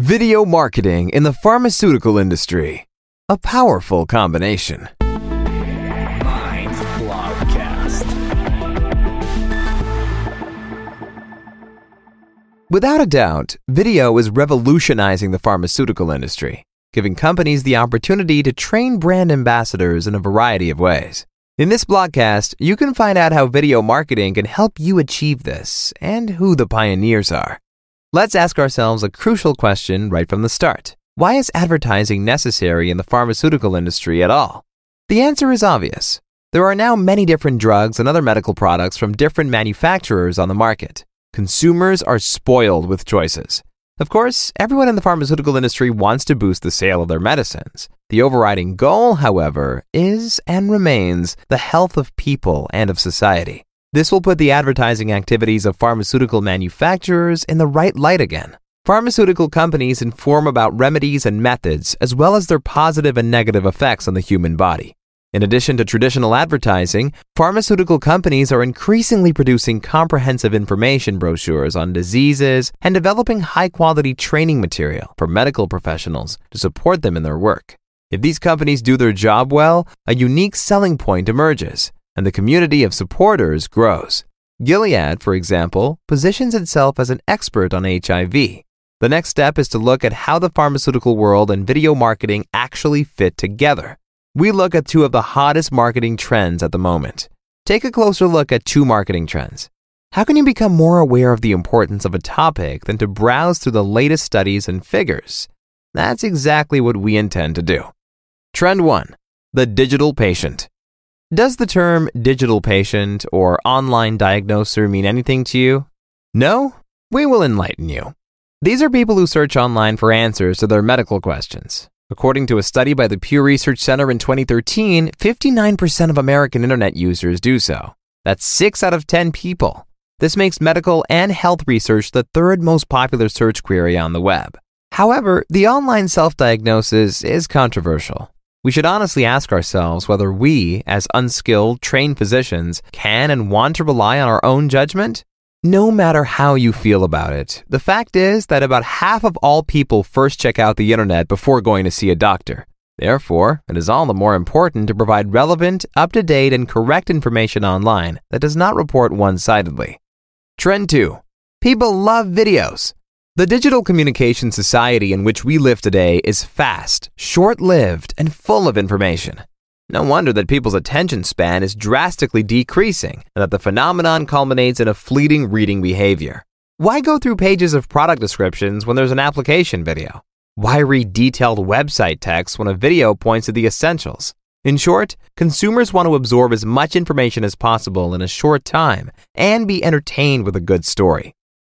Video marketing in the pharmaceutical industry. A powerful combination. Mind Blogcast. Without a doubt, video is revolutionizing the pharmaceutical industry, giving companies the opportunity to train brand ambassadors in a variety of ways. In this blogcast, you can find out how video marketing can help you achieve this and who the pioneers are. Let's ask ourselves a crucial question right from the start. Why is advertising necessary in the pharmaceutical industry at all? The answer is obvious. There are now many different drugs and other medical products from different manufacturers on the market. Consumers are spoiled with choices. Of course, everyone in the pharmaceutical industry wants to boost the sale of their medicines. The overriding goal, however, is and remains the health of people and of society. This will put the advertising activities of pharmaceutical manufacturers in the right light again. Pharmaceutical companies inform about remedies and methods, as well as their positive and negative effects on the human body. In addition to traditional advertising, pharmaceutical companies are increasingly producing comprehensive information brochures on diseases and developing high quality training material for medical professionals to support them in their work. If these companies do their job well, a unique selling point emerges and the community of supporters grows. Gilead, for example, positions itself as an expert on HIV. The next step is to look at how the pharmaceutical world and video marketing actually fit together. We look at two of the hottest marketing trends at the moment. Take a closer look at two marketing trends. How can you become more aware of the importance of a topic than to browse through the latest studies and figures? That's exactly what we intend to do. Trend 1 The Digital Patient. Does the term digital patient or online diagnoser mean anything to you? No? We will enlighten you. These are people who search online for answers to their medical questions. According to a study by the Pew Research Center in 2013, 59% of American internet users do so. That's 6 out of 10 people. This makes medical and health research the third most popular search query on the web. However, the online self diagnosis is controversial. We should honestly ask ourselves whether we, as unskilled, trained physicians, can and want to rely on our own judgment. No matter how you feel about it, the fact is that about half of all people first check out the internet before going to see a doctor. Therefore, it is all the more important to provide relevant, up to date, and correct information online that does not report one sidedly. Trend 2 People love videos. The digital communication society in which we live today is fast, short lived, and full of information. No wonder that people's attention span is drastically decreasing and that the phenomenon culminates in a fleeting reading behavior. Why go through pages of product descriptions when there's an application video? Why read detailed website text when a video points to the essentials? In short, consumers want to absorb as much information as possible in a short time and be entertained with a good story.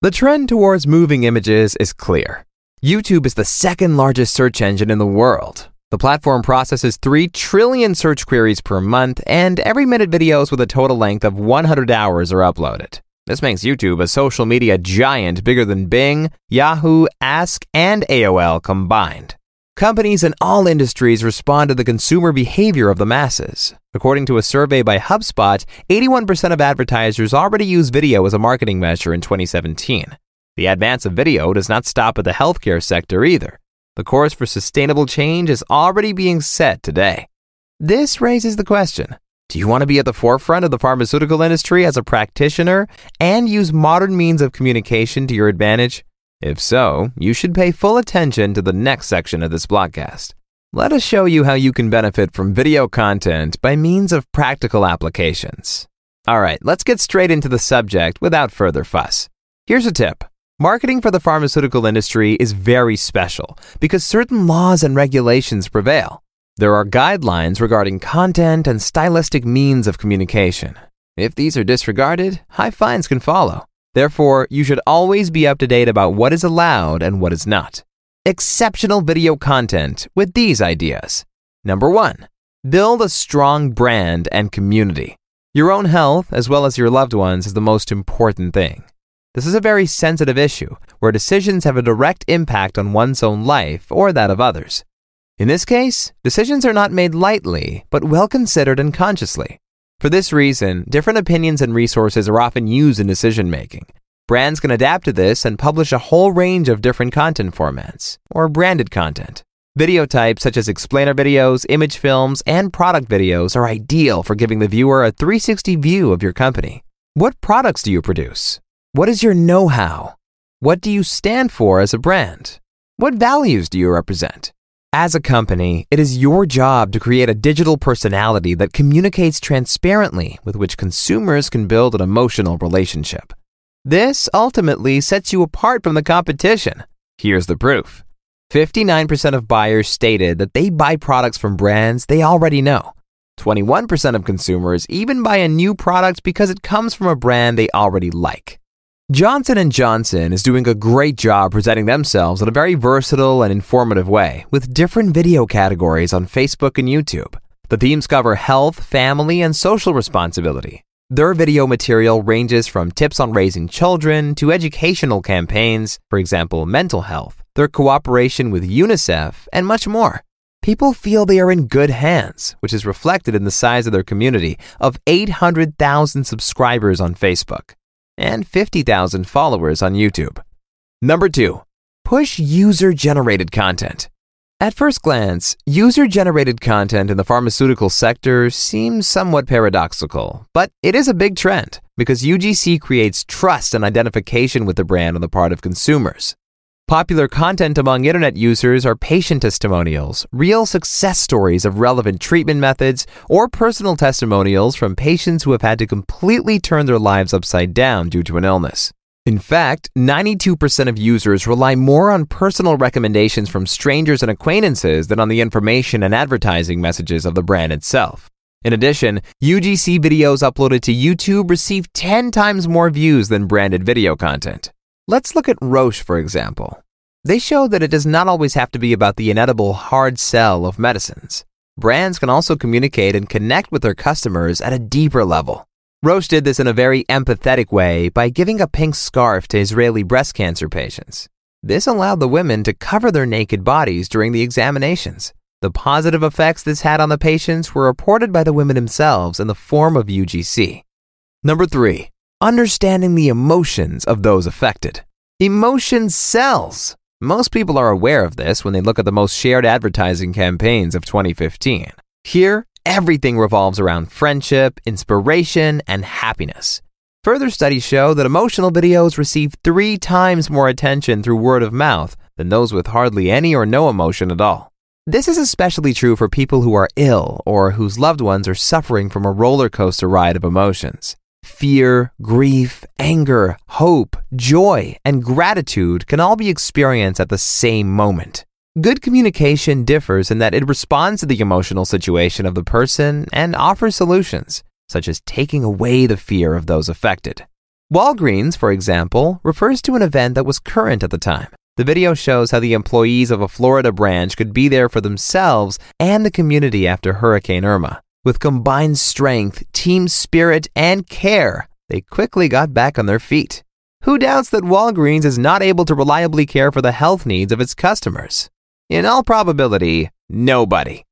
The trend towards moving images is clear. YouTube is the second largest search engine in the world. The platform processes 3 trillion search queries per month, and every minute videos with a total length of 100 hours are uploaded. This makes YouTube a social media giant bigger than Bing, Yahoo, Ask, and AOL combined. Companies in all industries respond to the consumer behavior of the masses. According to a survey by HubSpot, 81% of advertisers already use video as a marketing measure in 2017. The advance of video does not stop at the healthcare sector either. The course for sustainable change is already being set today. This raises the question Do you want to be at the forefront of the pharmaceutical industry as a practitioner and use modern means of communication to your advantage? If so, you should pay full attention to the next section of this blogcast. Let us show you how you can benefit from video content by means of practical applications. All right, let's get straight into the subject without further fuss. Here's a tip. Marketing for the pharmaceutical industry is very special because certain laws and regulations prevail. There are guidelines regarding content and stylistic means of communication. If these are disregarded, high fines can follow. Therefore, you should always be up to date about what is allowed and what is not. Exceptional video content with these ideas. Number one, build a strong brand and community. Your own health, as well as your loved ones, is the most important thing. This is a very sensitive issue where decisions have a direct impact on one's own life or that of others. In this case, decisions are not made lightly, but well considered and consciously. For this reason, different opinions and resources are often used in decision making. Brands can adapt to this and publish a whole range of different content formats, or branded content. Video types such as explainer videos, image films, and product videos are ideal for giving the viewer a 360 view of your company. What products do you produce? What is your know how? What do you stand for as a brand? What values do you represent? As a company, it is your job to create a digital personality that communicates transparently with which consumers can build an emotional relationship. This ultimately sets you apart from the competition. Here's the proof 59% of buyers stated that they buy products from brands they already know. 21% of consumers even buy a new product because it comes from a brand they already like. Johnson & Johnson is doing a great job presenting themselves in a very versatile and informative way with different video categories on Facebook and YouTube. The themes cover health, family, and social responsibility. Their video material ranges from tips on raising children to educational campaigns, for example, mental health, their cooperation with UNICEF, and much more. People feel they are in good hands, which is reflected in the size of their community of 800,000 subscribers on Facebook and 50,000 followers on YouTube. Number two, push user generated content. At first glance, user generated content in the pharmaceutical sector seems somewhat paradoxical, but it is a big trend because UGC creates trust and identification with the brand on the part of consumers. Popular content among internet users are patient testimonials, real success stories of relevant treatment methods, or personal testimonials from patients who have had to completely turn their lives upside down due to an illness. In fact, 92% of users rely more on personal recommendations from strangers and acquaintances than on the information and advertising messages of the brand itself. In addition, UGC videos uploaded to YouTube receive 10 times more views than branded video content. Let's look at Roche, for example. They show that it does not always have to be about the inedible hard sell of medicines. Brands can also communicate and connect with their customers at a deeper level. Roche did this in a very empathetic way by giving a pink scarf to Israeli breast cancer patients. This allowed the women to cover their naked bodies during the examinations. The positive effects this had on the patients were reported by the women themselves in the form of UGC. Number three, understanding the emotions of those affected. Emotion sells. Most people are aware of this when they look at the most shared advertising campaigns of 2015. Here, everything revolves around friendship, inspiration, and happiness. Further studies show that emotional videos receive three times more attention through word of mouth than those with hardly any or no emotion at all. This is especially true for people who are ill or whose loved ones are suffering from a roller coaster ride of emotions. Fear, grief, anger, hope, joy, and gratitude can all be experienced at the same moment. Good communication differs in that it responds to the emotional situation of the person and offers solutions, such as taking away the fear of those affected. Walgreens, for example, refers to an event that was current at the time. The video shows how the employees of a Florida branch could be there for themselves and the community after Hurricane Irma. With combined strength, team spirit, and care, they quickly got back on their feet. Who doubts that Walgreens is not able to reliably care for the health needs of its customers? In all probability, nobody.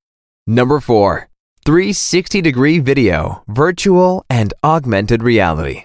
Number 4. 360 degree video, virtual and augmented reality.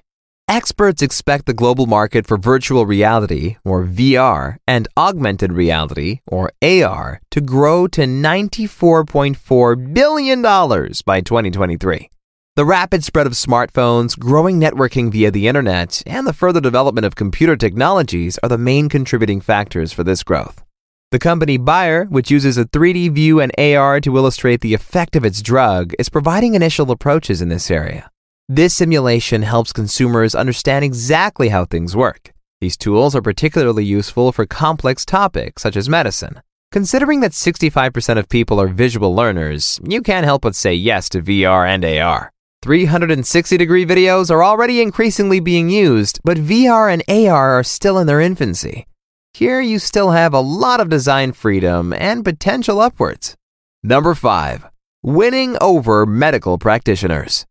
Experts expect the global market for virtual reality, or VR, and augmented reality, or AR, to grow to $94.4 billion by 2023. The rapid spread of smartphones, growing networking via the internet, and the further development of computer technologies are the main contributing factors for this growth. The company Bayer, which uses a 3D view and AR to illustrate the effect of its drug, is providing initial approaches in this area. This simulation helps consumers understand exactly how things work. These tools are particularly useful for complex topics such as medicine. Considering that 65% of people are visual learners, you can't help but say yes to VR and AR. 360 degree videos are already increasingly being used, but VR and AR are still in their infancy. Here you still have a lot of design freedom and potential upwards. Number 5. Winning over medical practitioners.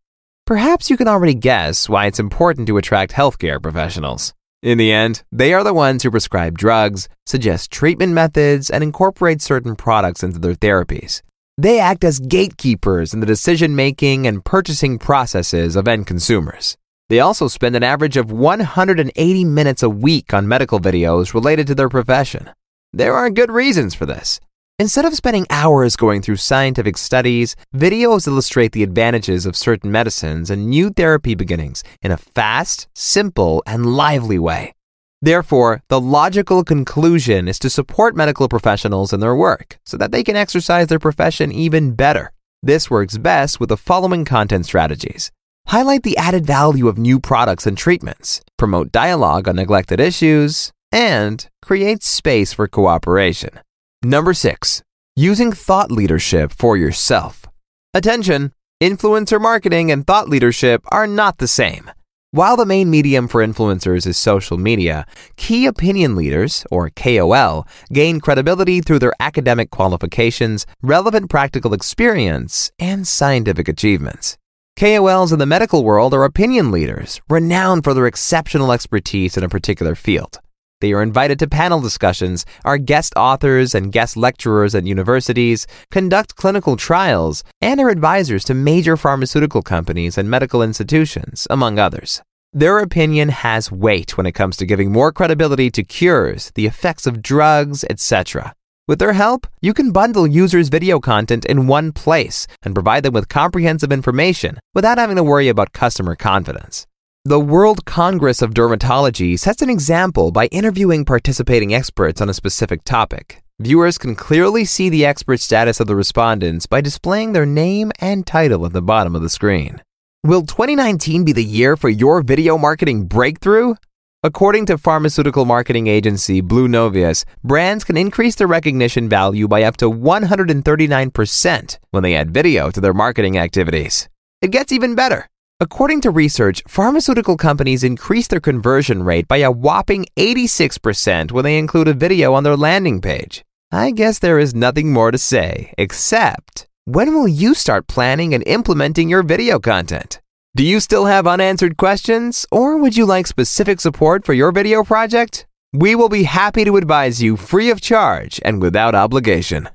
Perhaps you can already guess why it's important to attract healthcare professionals. In the end, they are the ones who prescribe drugs, suggest treatment methods, and incorporate certain products into their therapies. They act as gatekeepers in the decision making and purchasing processes of end consumers. They also spend an average of 180 minutes a week on medical videos related to their profession. There are good reasons for this. Instead of spending hours going through scientific studies, videos illustrate the advantages of certain medicines and new therapy beginnings in a fast, simple, and lively way. Therefore, the logical conclusion is to support medical professionals in their work so that they can exercise their profession even better. This works best with the following content strategies. Highlight the added value of new products and treatments, promote dialogue on neglected issues, and create space for cooperation. Number six, using thought leadership for yourself. Attention! Influencer marketing and thought leadership are not the same. While the main medium for influencers is social media, key opinion leaders, or KOL, gain credibility through their academic qualifications, relevant practical experience, and scientific achievements. KOLs in the medical world are opinion leaders, renowned for their exceptional expertise in a particular field. They are invited to panel discussions, are guest authors and guest lecturers at universities, conduct clinical trials, and are advisors to major pharmaceutical companies and medical institutions, among others. Their opinion has weight when it comes to giving more credibility to cures, the effects of drugs, etc. With their help, you can bundle users' video content in one place and provide them with comprehensive information without having to worry about customer confidence. The World Congress of Dermatology sets an example by interviewing participating experts on a specific topic. Viewers can clearly see the expert status of the respondents by displaying their name and title at the bottom of the screen. Will 2019 be the year for your video marketing breakthrough? According to pharmaceutical marketing agency Blue Novius, brands can increase their recognition value by up to 139% when they add video to their marketing activities. It gets even better. According to research, pharmaceutical companies increase their conversion rate by a whopping 86% when they include a video on their landing page. I guess there is nothing more to say, except when will you start planning and implementing your video content? Do you still have unanswered questions, or would you like specific support for your video project? We will be happy to advise you free of charge and without obligation.